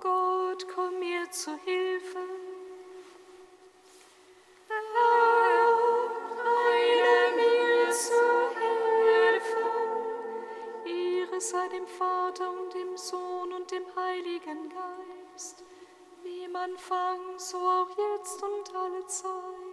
Gott, komm mir zu Hilfe. Eile mir zu helfen. Ehre sei dem Vater und dem Sohn und dem Heiligen Geist, wie im Anfang, so auch jetzt und alle Zeit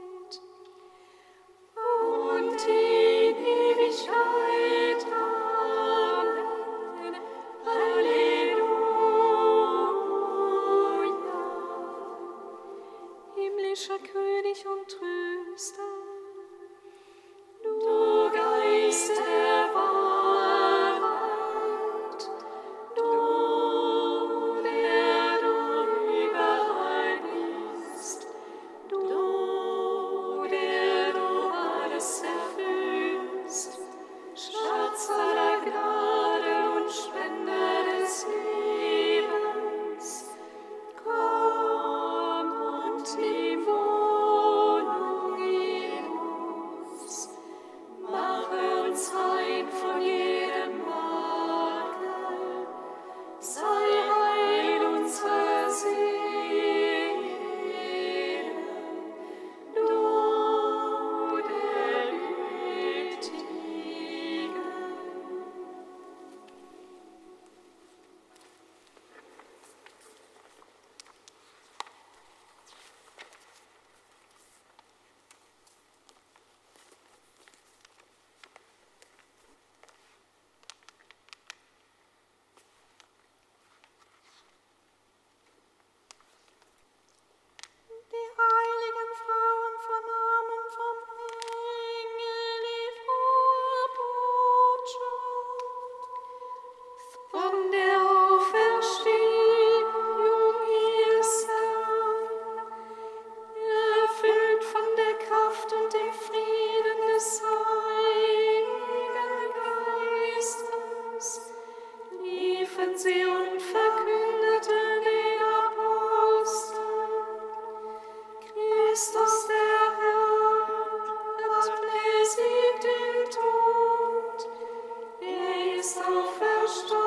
self-verstanden.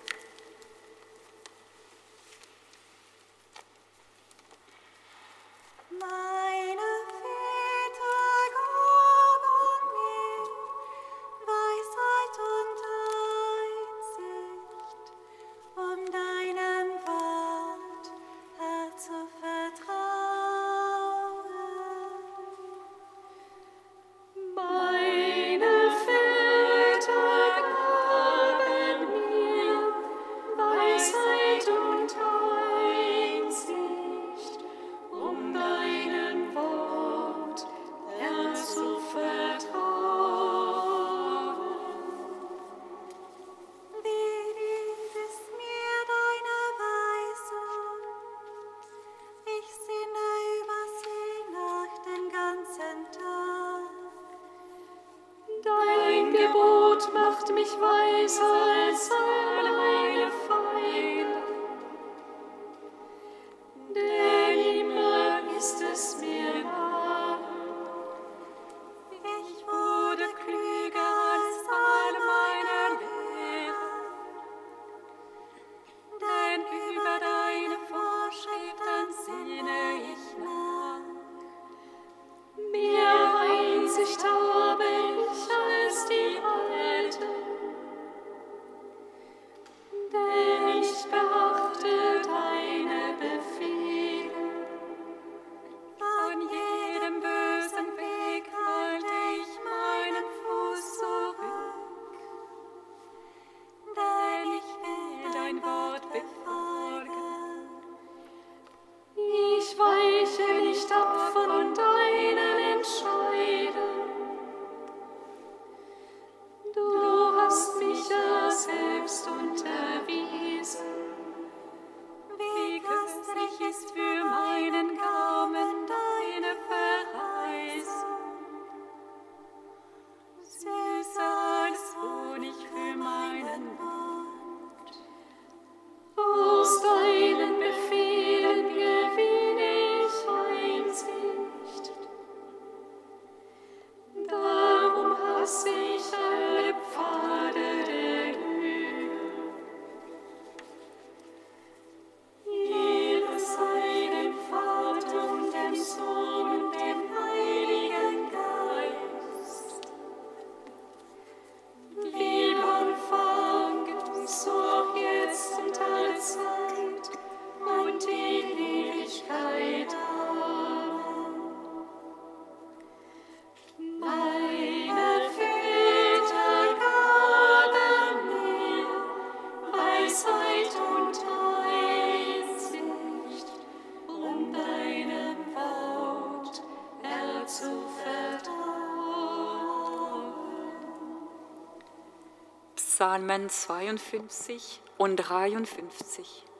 Psalmen 52 und 53.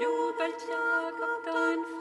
jubelt ja Gott dein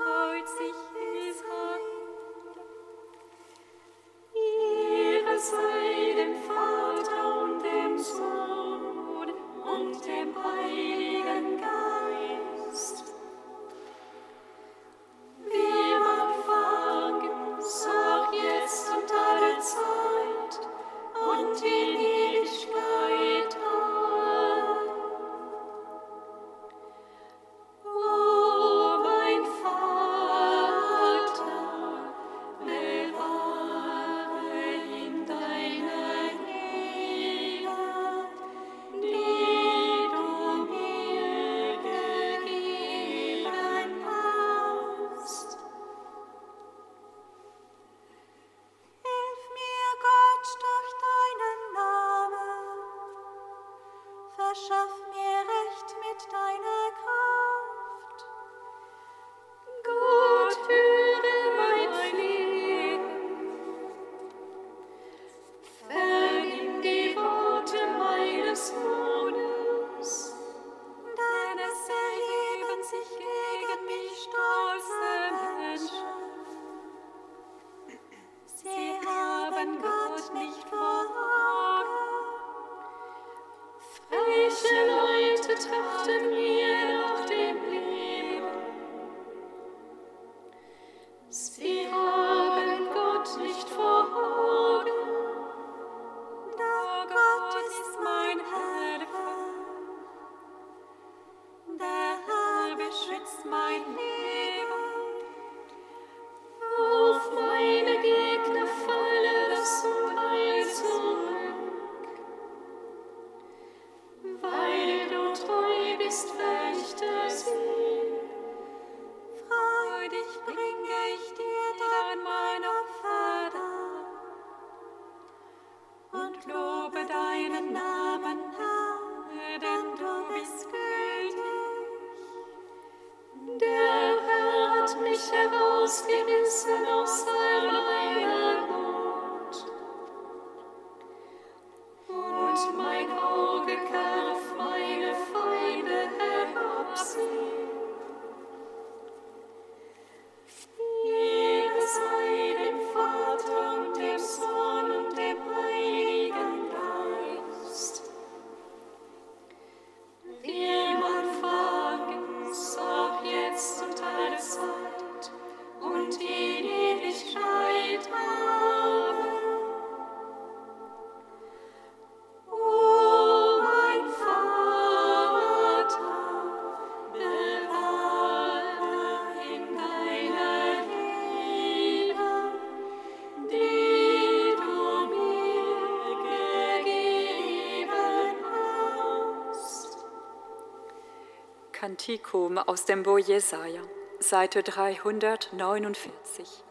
Prophetikum aus dem Buch Jesaja, Seite 349.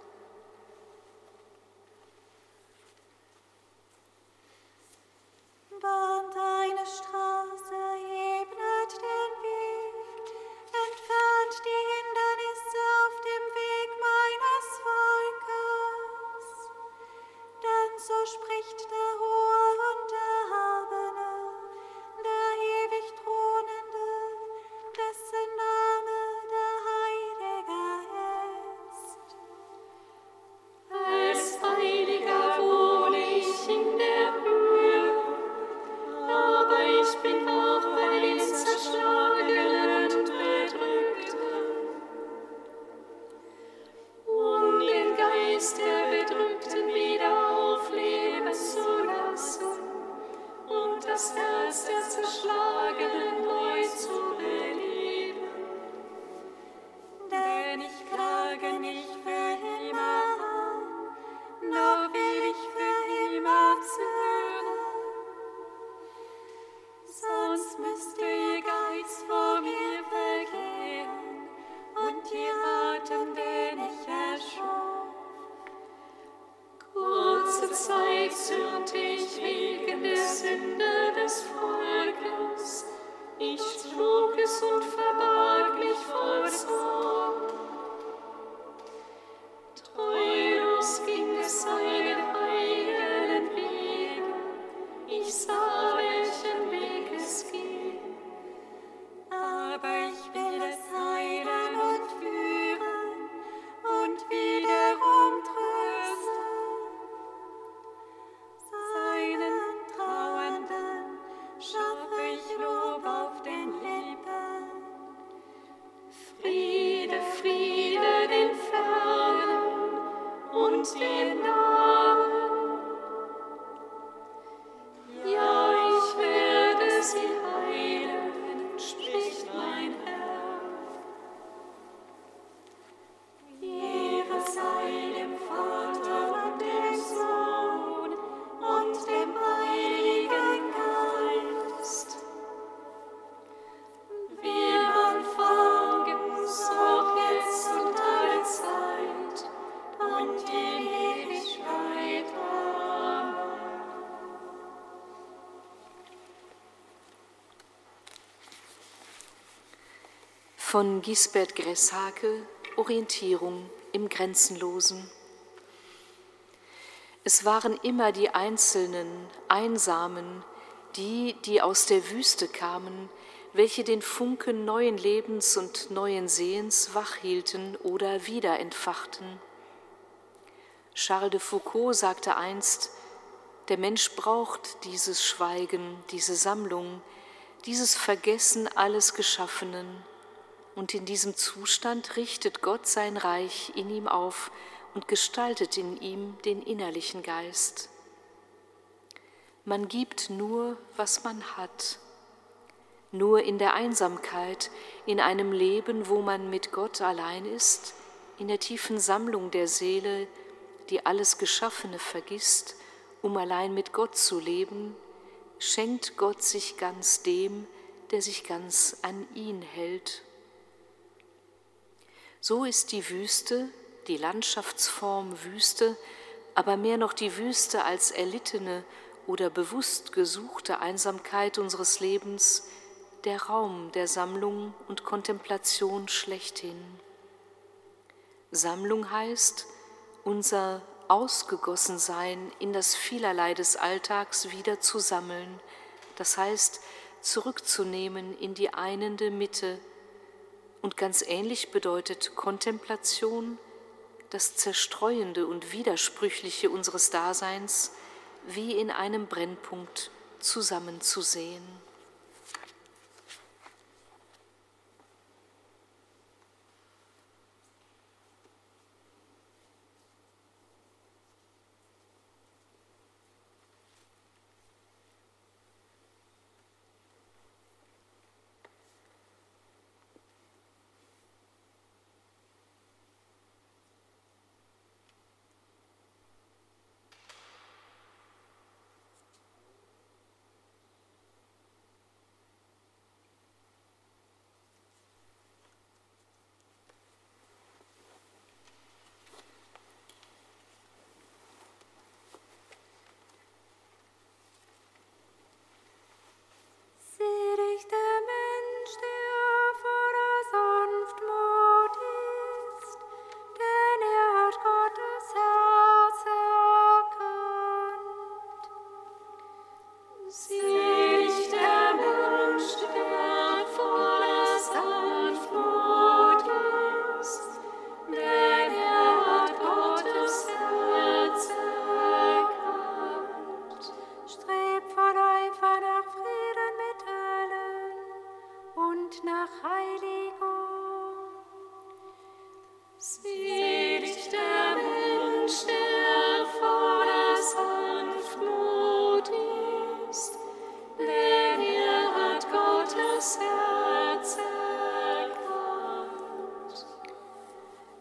von Gisbert Gresshake Orientierung im Grenzenlosen. Es waren immer die Einzelnen, Einsamen, die, die aus der Wüste kamen, welche den Funken neuen Lebens und neuen Sehens wachhielten oder wieder entfachten. Charles de Foucault sagte einst, der Mensch braucht dieses Schweigen, diese Sammlung, dieses Vergessen alles Geschaffenen. Und in diesem Zustand richtet Gott sein Reich in ihm auf und gestaltet in ihm den innerlichen Geist. Man gibt nur, was man hat. Nur in der Einsamkeit, in einem Leben, wo man mit Gott allein ist, in der tiefen Sammlung der Seele, die alles Geschaffene vergisst, um allein mit Gott zu leben, schenkt Gott sich ganz dem, der sich ganz an ihn hält so ist die Wüste, die Landschaftsform Wüste, aber mehr noch die Wüste als erlittene oder bewusst gesuchte Einsamkeit unseres Lebens der Raum der Sammlung und Kontemplation schlechthin. Sammlung heißt unser Ausgegossensein in das Vielerlei des Alltags wieder zu sammeln, das heißt zurückzunehmen in die einende Mitte und ganz ähnlich bedeutet Kontemplation das Zerstreuende und Widersprüchliche unseres Daseins wie in einem Brennpunkt zusammenzusehen.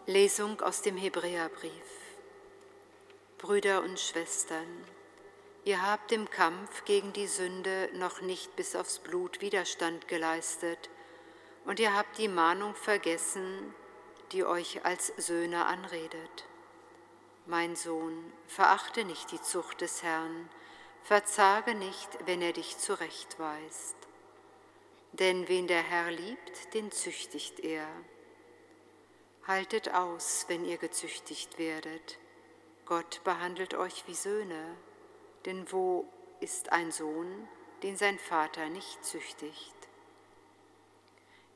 Lesung aus dem Hebräerbrief. Brüder und Schwestern, ihr habt im Kampf gegen die Sünde noch nicht bis aufs Blut Widerstand geleistet und ihr habt die Mahnung vergessen, die euch als Söhne anredet. Mein Sohn, verachte nicht die Zucht des Herrn, verzage nicht, wenn er dich zurechtweist. Denn wen der Herr liebt, den züchtigt er Haltet aus, wenn ihr gezüchtigt werdet. Gott behandelt euch wie Söhne, denn wo ist ein Sohn, den sein Vater nicht züchtigt?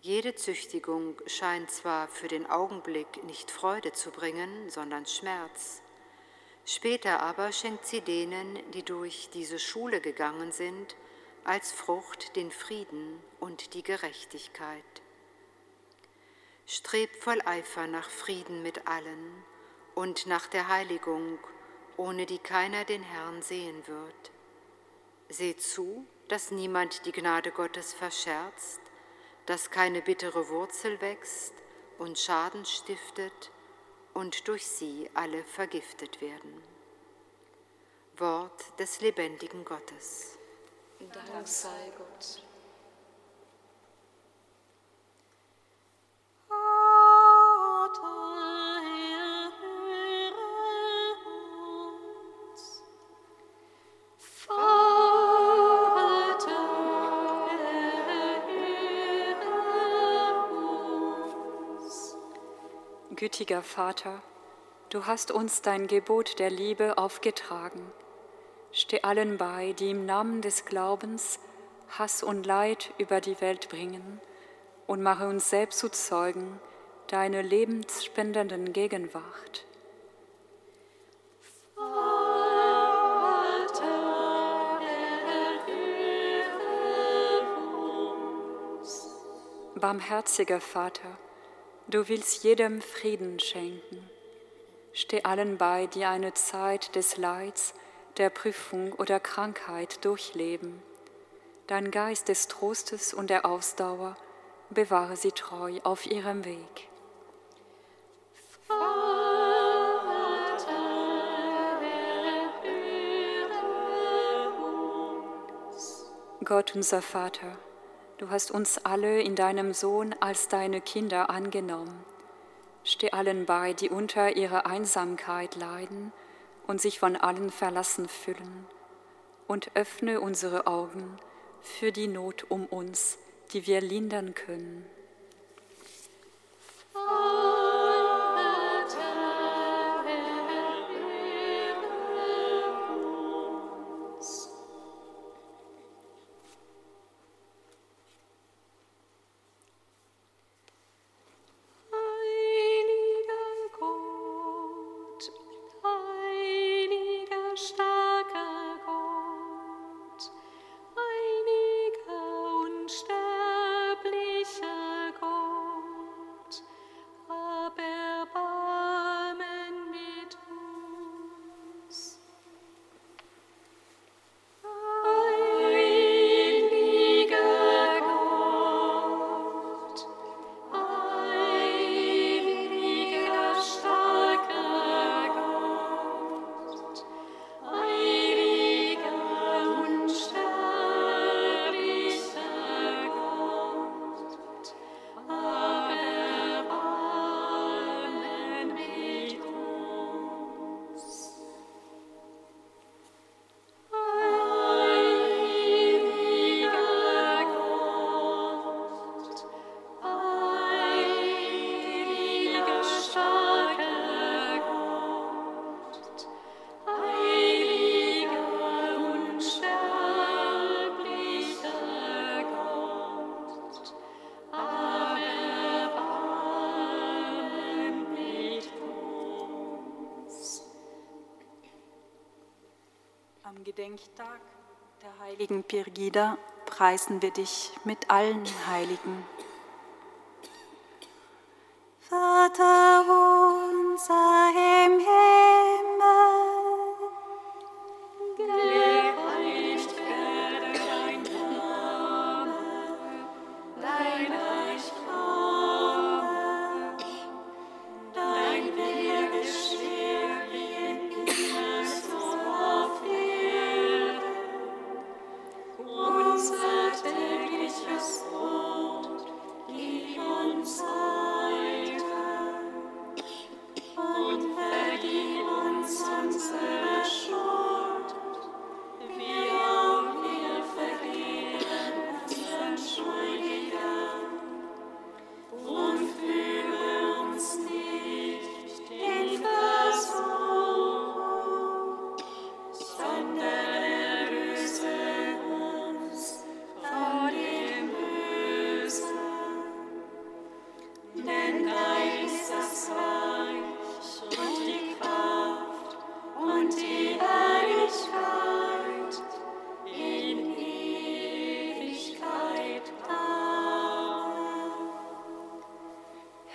Jede Züchtigung scheint zwar für den Augenblick nicht Freude zu bringen, sondern Schmerz. Später aber schenkt sie denen, die durch diese Schule gegangen sind, als Frucht den Frieden und die Gerechtigkeit. Strebt voll Eifer nach Frieden mit allen und nach der Heiligung, ohne die keiner den Herrn sehen wird. Seht zu, dass niemand die Gnade Gottes verscherzt, dass keine bittere Wurzel wächst und Schaden stiftet und durch sie alle vergiftet werden. Wort des lebendigen Gottes. Dank sei Gott. Gütiger Vater, du hast uns dein Gebot der Liebe aufgetragen. Steh allen bei, die im Namen des Glaubens Hass und Leid über die Welt bringen und mache uns selbst zu Zeugen deiner lebensspendenden Gegenwart. Barmherziger Vater, Du willst jedem Frieden schenken. Steh allen bei, die eine Zeit des Leids, der Prüfung oder Krankheit durchleben. Dein Geist des Trostes und der Ausdauer bewahre sie treu auf ihrem Weg. Gott unser Vater, Du hast uns alle in deinem Sohn als deine Kinder angenommen. Steh allen bei, die unter ihrer Einsamkeit leiden und sich von allen verlassen fühlen, und öffne unsere Augen für die Not um uns, die wir lindern können. Gedenktag der heiligen Birgida preisen wir dich mit allen Heiligen.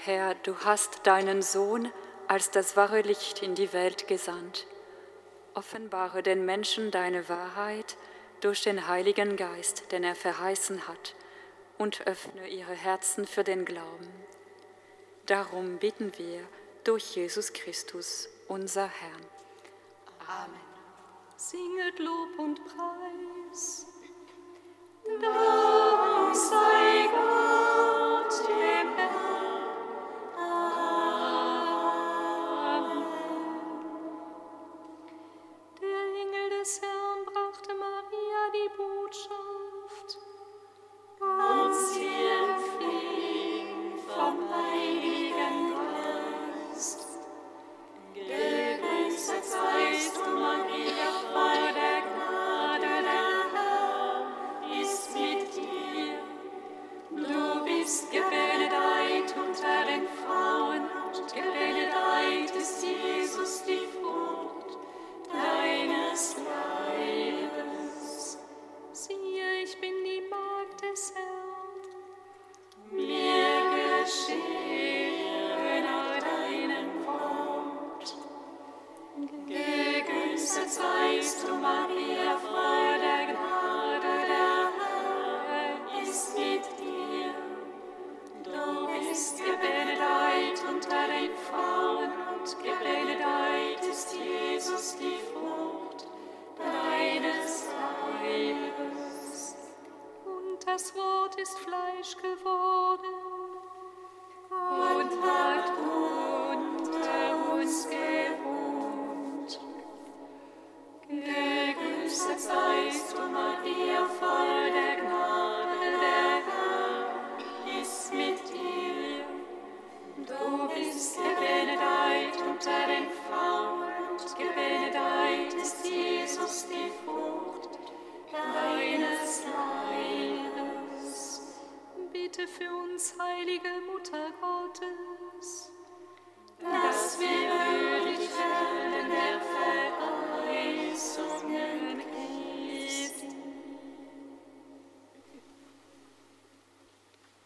Herr, du hast deinen Sohn als das wahre Licht in die Welt gesandt. Offenbare den Menschen deine Wahrheit durch den Heiligen Geist, den er verheißen hat, und öffne ihre Herzen für den Glauben. Darum bitten wir durch Jesus Christus, unser Herrn. Amen. Singet Lob und Preis. Dank sei Sei